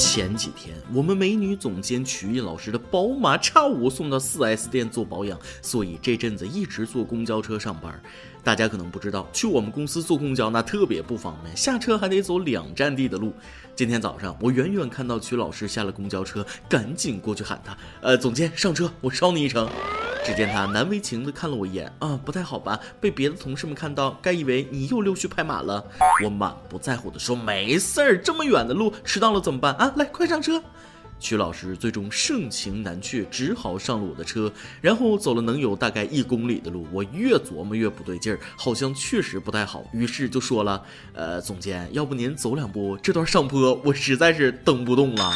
前几天，我们美女总监曲艺老师的宝马叉五送到 4S 店做保养，所以这阵子一直坐公交车上班。大家可能不知道，去我们公司坐公交那特别不方便，下车还得走两站地的路。今天早上，我远远看到曲老师下了公交车，赶紧过去喊他：“呃，总监上车，我捎你一程。”只见他难为情地看了我一眼，啊，不太好吧？被别的同事们看到，该以为你又溜须拍马了。我满不在乎地说：“没事儿，这么远的路，迟到了怎么办啊？来，快上车。”曲老师最终盛情难却，只好上了我的车，然后走了能有大概一公里的路。我越琢磨越不对劲儿，好像确实不太好，于是就说了：“呃，总监，要不您走两步？这段上坡我实在是蹬不动了。”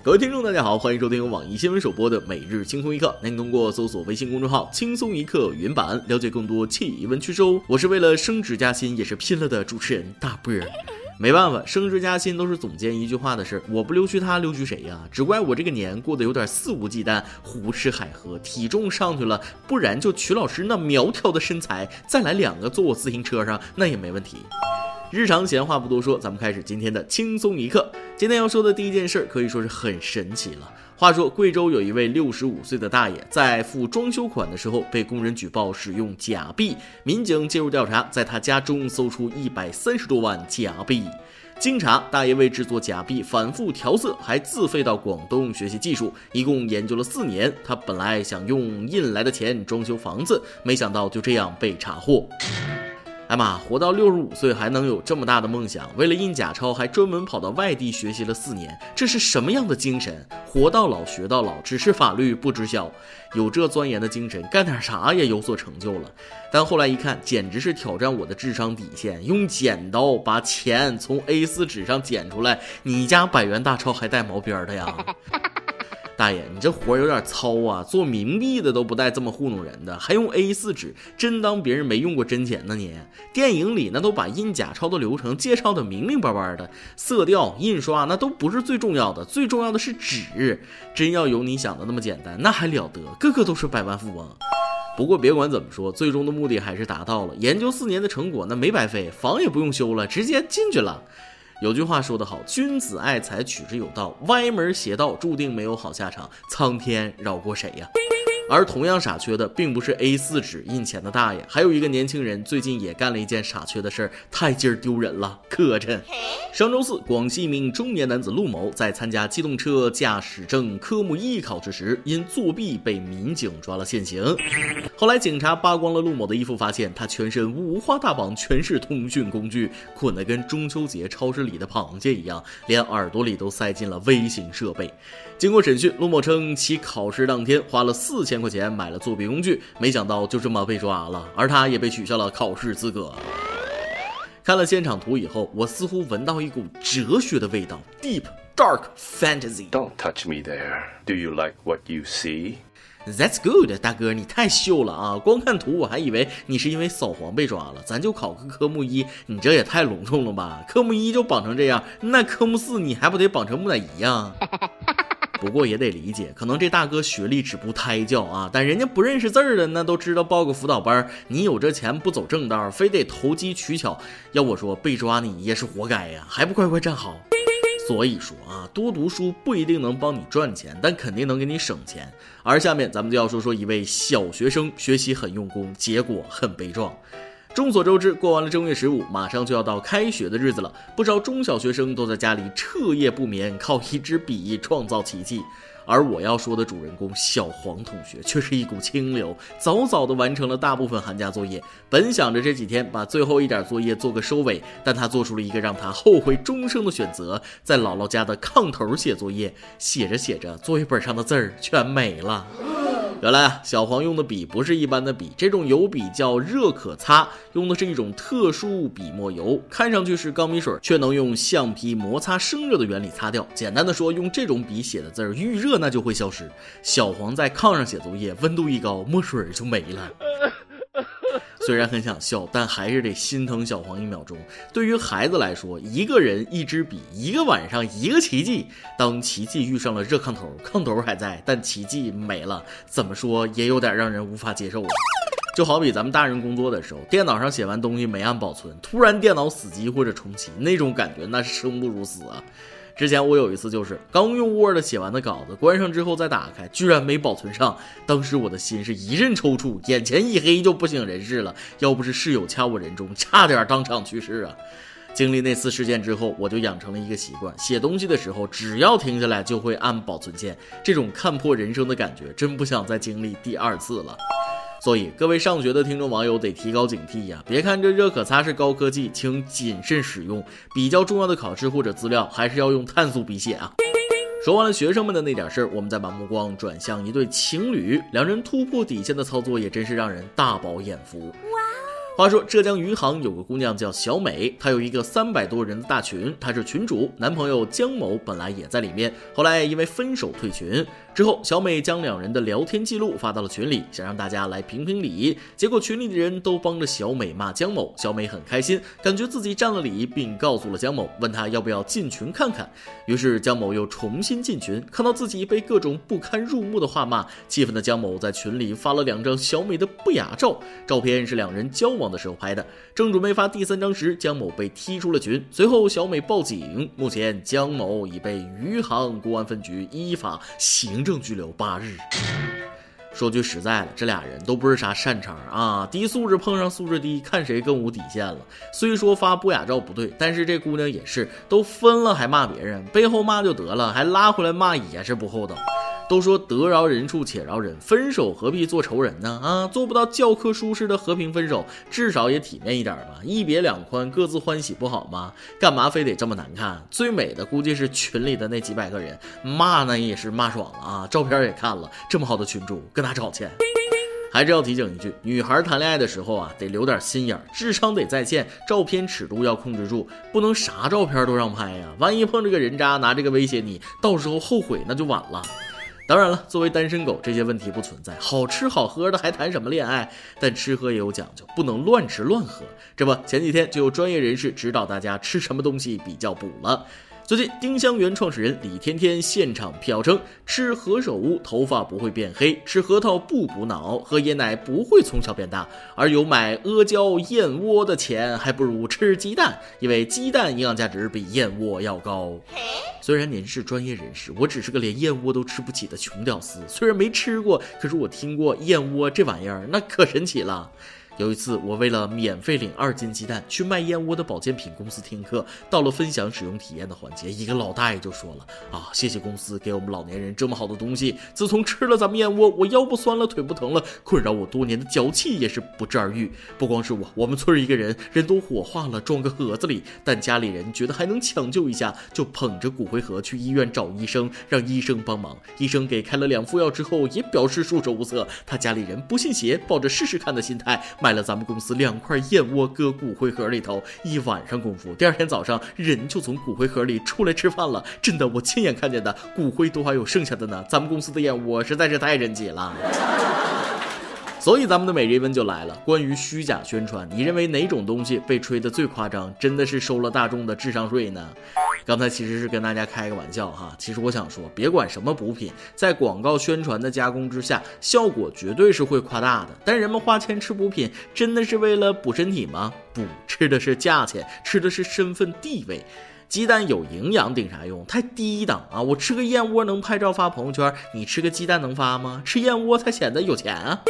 各位听众，大家好，欢迎收听由网易新闻首播的《每日轻松一刻》。您通过搜索微信公众号“轻松一刻”云版了解更多气温趋势哦。我是为了升职加薪也是拼了的主持人大波儿。没办法，升职加薪都是总监一句话的事儿，我不溜须他溜须谁呀？只怪我这个年过得有点肆无忌惮，胡吃海喝，体重上去了，不然就曲老师那苗条的身材，再来两个坐我自行车上那也没问题。日常闲话不多说，咱们开始今天的轻松一刻。今天要说的第一件事儿可以说是很神奇了。话说，贵州有一位六十五岁的大爷，在付装修款的时候被工人举报使用假币，民警介入调查，在他家中搜出一百三十多万假币。经查，大爷为制作假币反复调色，还自费到广东学习技术，一共研究了四年。他本来想用印来的钱装修房子，没想到就这样被查获。哎妈，活到六十五岁还能有这么大的梦想？为了印假钞，还专门跑到外地学习了四年，这是什么样的精神？活到老学到老，只是法律不知晓。有这钻研的精神，干点啥也有所成就了。但后来一看，简直是挑战我的智商底线。用剪刀把钱从 A4 纸上剪出来，你家百元大钞还带毛边的呀？大爷，你这活儿有点糙啊！做冥币的都不带这么糊弄人的，还用 A4 纸，真当别人没用过真钱呢？你电影里那都把印假钞的流程介绍的明明白白的，色调、印刷那都不是最重要的，最重要的是纸。真要有你想的那么简单，那还了得？个个都是百万富翁。不过别管怎么说，最终的目的还是达到了，研究四年的成果那没白费，房也不用修了，直接进去了。有句话说得好，君子爱财，取之有道。歪门邪道，注定没有好下场。苍天饶过谁呀？而同样傻缺的，并不是 A4 纸印钱的大爷，还有一个年轻人，最近也干了一件傻缺的事儿，太劲儿丢人了，磕碜。上周四，广西一名中年男子陆某在参加机动车驾驶证科目一考试时，因作弊被民警抓了现行。后来警察扒光了陆某的衣服，发现他全身五花大绑，全是通讯工具，捆得跟中秋节超市里的螃蟹一样，连耳朵里都塞进了微型设备。经过审讯，陆某称其考试当天花了四千块钱买了作弊工具，没想到就这么被抓了，而他也被取消了考试资格。看了现场图以后，我似乎闻到一股哲学的味道，deep dark fantasy。Don't touch me there. Do you like what you see? That's good，大哥，你太秀了啊！光看图我还以为你是因为扫黄被抓了。咱就考个科目一，你这也太隆重了吧？科目一就绑成这样，那科目四你还不得绑成木乃伊呀？不过也得理解，可能这大哥学历只不胎教啊，但人家不认识字儿的，那都知道报个辅导班。你有这钱不走正道，非得投机取巧，要我说被抓你也是活该呀，还不快快站好？所以说啊，多读书不一定能帮你赚钱，但肯定能给你省钱。而下面咱们就要说说一位小学生学习很用功，结果很悲壮。众所周知，过完了正月十五，马上就要到开学的日子了，不少中小学生都在家里彻夜不眠，靠一支笔创造奇迹。而我要说的主人公小黄同学却是一股清流，早早的完成了大部分寒假作业。本想着这几天把最后一点作业做个收尾，但他做出了一个让他后悔终生的选择，在姥姥家的炕头写作业。写着写着，作业本上的字儿全没了。原来啊，小黄用的笔不是一般的笔，这种油笔叫热可擦，用的是一种特殊笔墨油，看上去是钢笔水，却能用橡皮摩擦生热的原理擦掉。简单的说，用这种笔写的字儿，遇热那就会消失。小黄在炕上写作业，温度一高，墨水就没了。虽然很想笑，但还是得心疼小黄一秒钟。对于孩子来说，一个人一支笔，一个晚上一个奇迹。当奇迹遇上了热炕头，炕头还在，但奇迹没了，怎么说也有点让人无法接受啊。就好比咱们大人工作的时候，电脑上写完东西没按保存，突然电脑死机或者重启，那种感觉那是生不如死啊！之前我有一次就是刚用 Word 写完的稿子，关上之后再打开，居然没保存上，当时我的心是一阵抽搐，眼前一黑就不省人事了。要不是室友掐我人中，差点当场去世啊！经历那次事件之后，我就养成了一个习惯，写东西的时候只要停下来就会按保存键，这种看破人生的感觉，真不想再经历第二次了。所以，各位上学的听众网友得提高警惕呀！别看这热可擦是高科技，请谨慎使用。比较重要的考试或者资料，还是要用碳素笔写啊。说完了学生们的那点事儿，我们再把目光转向一对情侣，两人突破底线的操作也真是让人大饱眼福哇。话说浙江余杭有个姑娘叫小美，她有一个三百多人的大群，她是群主，男朋友江某本来也在里面，后来因为分手退群。之后，小美将两人的聊天记录发到了群里，想让大家来评评理。结果群里的人都帮着小美骂江某，小美很开心，感觉自己占了理，并告诉了江某，问他要不要进群看看。于是江某又重新进群，看到自己被各种不堪入目的话骂，气愤的江某在群里发了两张小美的不雅照，照片是两人交往的时候拍的。正准备发第三张时，江某被踢出了群。随后小美报警，目前江某已被余杭公安分局依法行。政拘留八日。说句实在的，这俩人都不是啥善茬啊！低素质碰上素质低，看谁更无底线了。虽说发不雅照不对，但是这姑娘也是，都分了还骂别人，背后骂就得了，还拉回来骂也是不厚道。都说得饶人处且饶人，分手何必做仇人呢？啊，做不到教科书式的和平分手，至少也体面一点吧。一别两宽，各自欢喜不好吗？干嘛非得这么难看？最美的估计是群里的那几百个人，骂呢也是骂爽了啊！照片也看了，这么好的群主，跟他找去。还是要提醒一句，女孩谈恋爱的时候啊，得留点心眼，智商得在线，照片尺度要控制住，不能啥照片都让拍呀。万一碰着个人渣，拿这个威胁你，到时候后悔那就晚了。当然了，作为单身狗，这些问题不存在。好吃好喝的还谈什么恋爱？但吃喝也有讲究，不能乱吃乱喝。这不，前几天就有专业人士指导大家吃什么东西比较补了。最近，丁香园创始人李天天现场辟谣称，吃何首乌头发不会变黑，吃核桃不补脑，喝椰奶不会从小变大，而有买阿胶燕窝的钱，还不如吃鸡蛋，因为鸡蛋营养价值比燕窝要高。虽然您是专业人士，我只是个连燕窝都吃不起的穷屌丝。虽然没吃过，可是我听过燕窝这玩意儿，那可神奇了。有一次，我为了免费领二斤鸡蛋，去卖燕窝的保健品公司听课。到了分享使用体验的环节，一个老大爷就说了：“啊，谢谢公司给我们老年人这么好的东西。自从吃了咱们燕窝，我腰不酸了，腿不疼了，困扰我多年的脚气也是不治而愈。不光是我，我们村一个人人都火化了，装个盒子里。但家里人觉得还能抢救一下，就捧着骨灰盒去医院找医生，让医生帮忙。医生给开了两副药之后，也表示束手无策。他家里人不信邪，抱着试试看的心态买。”买了咱们公司两块燕窝，搁骨灰盒里头，一晚上功夫，第二天早上人就从骨灰盒里出来吃饭了。真的，我亲眼看见的，骨灰都还有剩下的呢。咱们公司的燕窝实在是太神奇了。所以咱们的每日一问就来了，关于虚假宣传，你认为哪种东西被吹得最夸张？真的是收了大众的智商税呢？刚才其实是跟大家开个玩笑哈，其实我想说，别管什么补品，在广告宣传的加工之下，效果绝对是会夸大的。但人们花钱吃补品，真的是为了补身体吗？补，吃的是价钱，吃的是身份地位。鸡蛋有营养顶啥用？太低档啊！我吃个燕窝能拍照发朋友圈，你吃个鸡蛋能发吗？吃燕窝才显得有钱啊！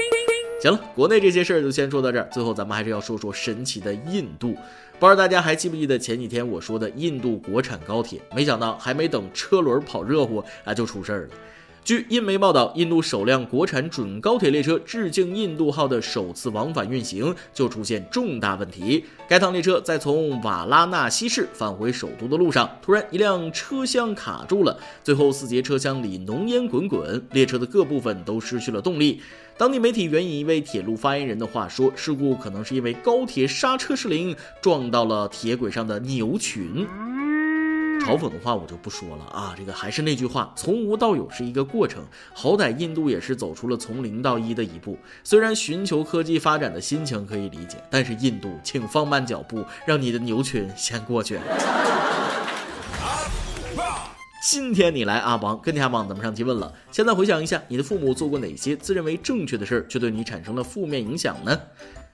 行了，国内这些事儿就先说到这儿。最后，咱们还是要说说神奇的印度。不知道大家还记不记得前几天我说的印度国产高铁？没想到还没等车轮跑热乎啊，就出事儿了。据印媒报道，印度首辆国产准高铁列车“致敬印度号”的首次往返运行就出现重大问题。该趟列车在从瓦拉纳西市返回首都的路上，突然一辆车厢卡住了，最后四节车厢里浓烟滚滚，列车的各部分都失去了动力。当地媒体援引一位铁路发言人的话说，事故可能是因为高铁刹车失灵，撞到了铁轨上的牛群。嘲讽的话我就不说了啊，这个还是那句话，从无到有是一个过程，好歹印度也是走出了从零到一的一步。虽然寻求科技发展的心情可以理解，但是印度，请放慢脚步，让你的牛群先过去。今天你来阿王跟天阿王咱们上期问了，现在回想一下，你的父母做过哪些自认为正确的事儿，却对你产生了负面影响呢？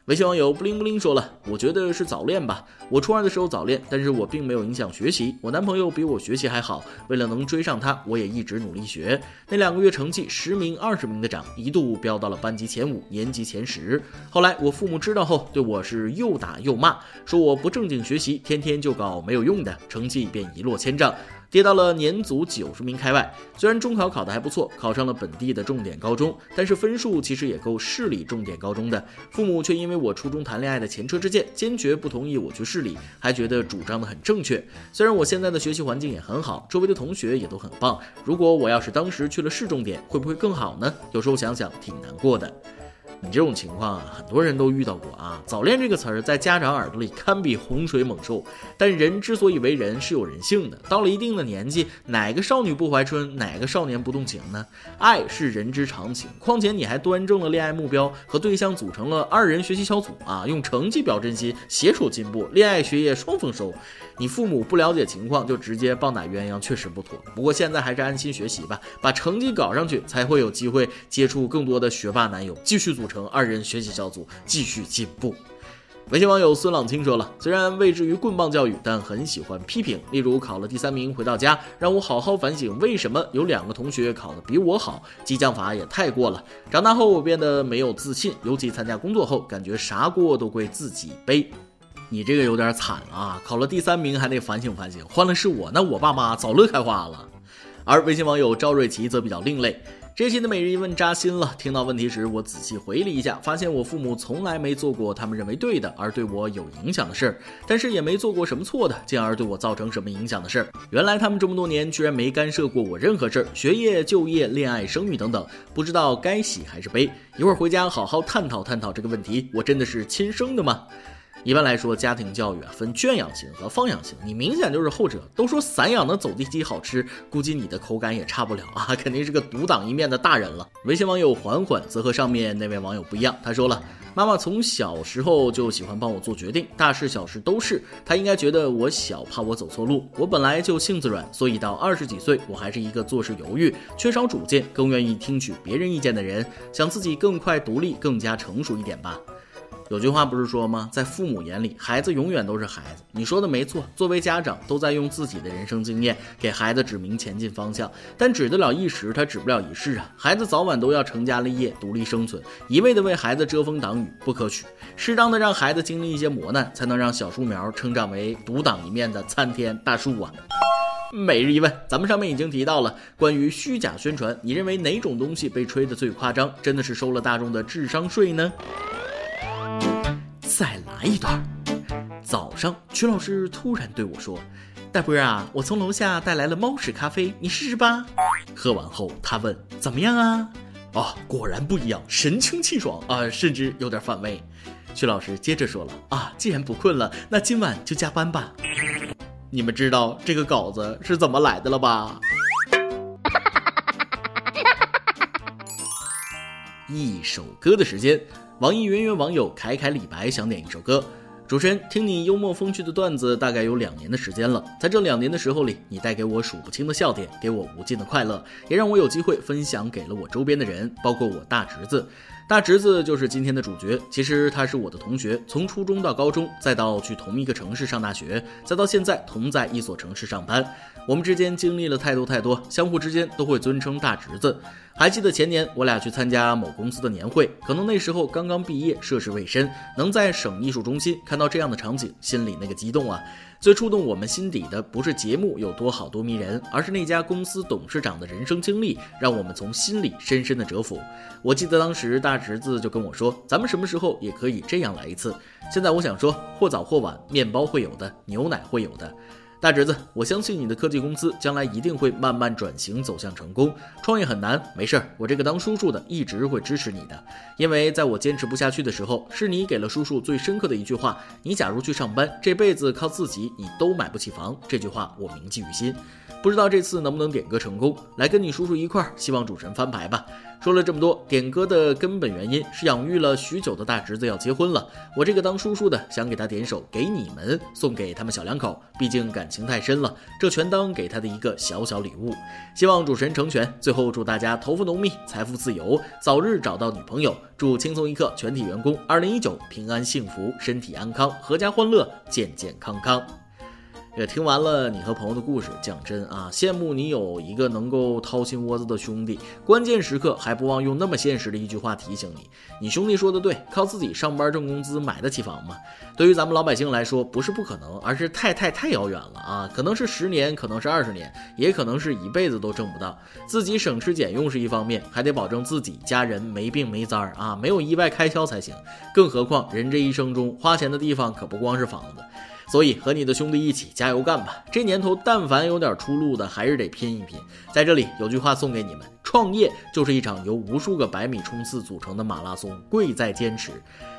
微信网友不灵不灵说了，我觉得是早恋吧。我初二的时候早恋，但是我并没有影响学习。我男朋友比我学习还好，为了能追上他，我也一直努力学。那两个月成绩十名二十名的涨，一度飙到了班级前五，年级前十。后来我父母知道后，对我是又打又骂，说我不正经学习，天天就搞没有用的，成绩便一落千丈。跌到了年组九十名开外。虽然中考考得还不错，考上了本地的重点高中，但是分数其实也够市里重点高中的。父母却因为我初中谈恋爱的前车之鉴，坚决不同意我去市里，还觉得主张的很正确。虽然我现在的学习环境也很好，周围的同学也都很棒。如果我要是当时去了市重点，会不会更好呢？有时候想想挺难过的。你这种情况啊，很多人都遇到过啊。早恋这个词儿在家长耳朵里堪比洪水猛兽。但人之所以为人，是有人性的。到了一定的年纪，哪个少女不怀春，哪个少年不动情呢？爱是人之常情。况且你还端正了恋爱目标，和对象组成了二人学习小组啊，用成绩表真心，携手进步，恋爱学业双丰收。你父母不了解情况就直接棒打鸳鸯，确实不妥。不过现在还是安心学习吧，把成绩搞上去，才会有机会接触更多的学霸男友，继续组组成二人学习小组，继续进步。微信网友孙朗清说了，虽然未至于棍棒教育，但很喜欢批评。例如考了第三名回到家，让我好好反省为什么有两个同学考得比我好，激将法也太过了。长大后我变得没有自信，尤其参加工作后，感觉啥锅都归自己背。你这个有点惨啊！考了第三名还得反省反省，换了是我，那我爸妈早乐开花了。而微信网友赵瑞奇则比较另类，这期的每日一问扎心了。听到问题时，我仔细回忆了一下，发现我父母从来没做过他们认为对的而对我有影响的事儿，但是也没做过什么错的，进而对我造成什么影响的事儿。原来他们这么多年居然没干涉过我任何事儿，学业、就业、恋爱、生育等等，不知道该喜还是悲。一会儿回家好好探讨探讨这个问题，我真的是亲生的吗？一般来说，家庭教育啊分圈养型和放养型，你明显就是后者。都说散养的走地鸡好吃，估计你的口感也差不了啊，肯定是个独当一面的大人了。微信网友缓缓则和上面那位网友不一样，他说了，妈妈从小时候就喜欢帮我做决定，大事小事都是。她应该觉得我小，怕我走错路。我本来就性子软，所以到二十几岁，我还是一个做事犹豫、缺少主见、更愿意听取别人意见的人，想自己更快独立、更加成熟一点吧。有句话不是说吗？在父母眼里，孩子永远都是孩子。你说的没错，作为家长，都在用自己的人生经验给孩子指明前进方向，但指得了一时，他指不了一世啊！孩子早晚都要成家立业、独立生存，一味的为孩子遮风挡雨不可取。适当的让孩子经历一些磨难，才能让小树苗成长为独挡一面的参天大树啊！每日一问，咱们上面已经提到了关于虚假宣传，你认为哪种东西被吹得最夸张？真的是收了大众的智商税呢？再来一段。早上，曲老师突然对我说：“大波啊，我从楼下带来了猫屎咖啡，你试试吧。”喝完后，他问：“怎么样啊？”啊，果然不一样，神清气爽啊，甚至有点反胃。曲老师接着说了：“啊，既然不困了，那今晚就加班吧。”你们知道这个稿子是怎么来的了吧？一首歌的时间。网易云云网友凯凯李白想点一首歌。主持人，听你幽默风趣的段子大概有两年的时间了，在这两年的时候里，你带给我数不清的笑点，给我无尽的快乐，也让我有机会分享给了我周边的人，包括我大侄子。大侄子就是今天的主角，其实他是我的同学，从初中到高中，再到去同一个城市上大学，再到现在同在一所城市上班，我们之间经历了太多太多，相互之间都会尊称大侄子。还记得前年我俩去参加某公司的年会，可能那时候刚刚毕业，涉世未深，能在省艺术中心看到这样的场景，心里那个激动啊！最触动我们心底的不是节目有多好多迷人，而是那家公司董事长的人生经历，让我们从心里深深的折服。我记得当时大侄子就跟我说：“咱们什么时候也可以这样来一次。”现在我想说，或早或晚，面包会有的，牛奶会有的。大侄子，我相信你的科技公司将来一定会慢慢转型走向成功。创业很难，没事儿，我这个当叔叔的一直会支持你的。因为在我坚持不下去的时候，是你给了叔叔最深刻的一句话：你假如去上班，这辈子靠自己你都买不起房。这句话我铭记于心。不知道这次能不能点歌成功，来跟你叔叔一块儿，希望主持人翻牌吧。说了这么多，点歌的根本原因是养育了许久的大侄子要结婚了，我这个当叔叔的想给他点首《给你们》，送给他们小两口，毕竟感情太深了，这全当给他的一个小小礼物。希望主持人成全。最后祝大家头发浓密，财富自由，早日找到女朋友。祝轻松一刻全体员工二零一九平安幸福，身体安康，阖家欢乐，健健康康。也听完了你和朋友的故事，讲真啊，羡慕你有一个能够掏心窝子的兄弟，关键时刻还不忘用那么现实的一句话提醒你：你兄弟说的对，靠自己上班挣工资买得起房吗？对于咱们老百姓来说，不是不可能，而是太太太遥远了啊！可能是十年，可能是二十年，也可能是一辈子都挣不到。自己省吃俭用是一方面，还得保证自己家人没病没灾儿啊，没有意外开销才行。更何况人这一生中花钱的地方可不光是房子。所以和你的兄弟一起加油干吧！这年头，但凡有点出路的，还是得拼一拼。在这里有句话送给你们：创业就是一场由无数个百米冲刺组成的马拉松，贵在坚持。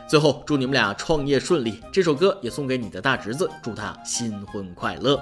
最后，祝你们俩创业顺利。这首歌也送给你的大侄子，祝他新婚快乐。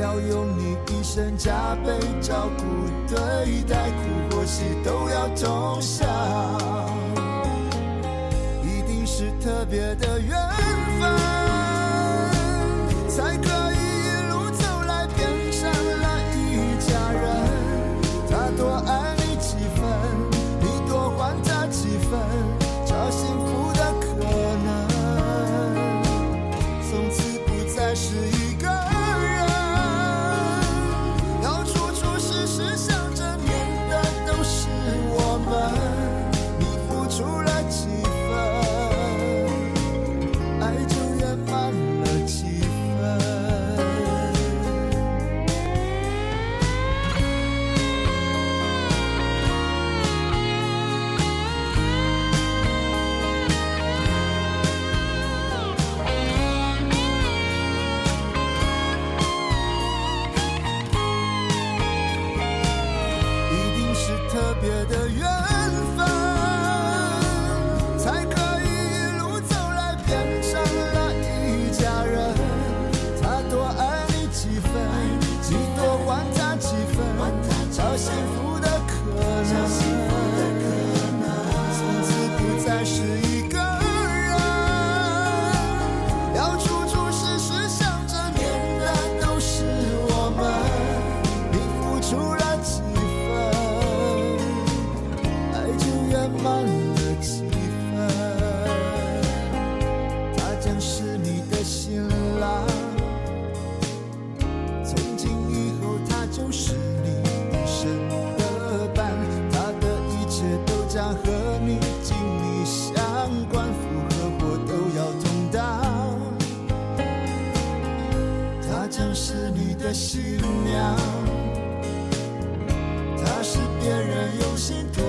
要用你一生加倍照顾对待，苦或喜都要同享。一定是特别的缘她是别人用心托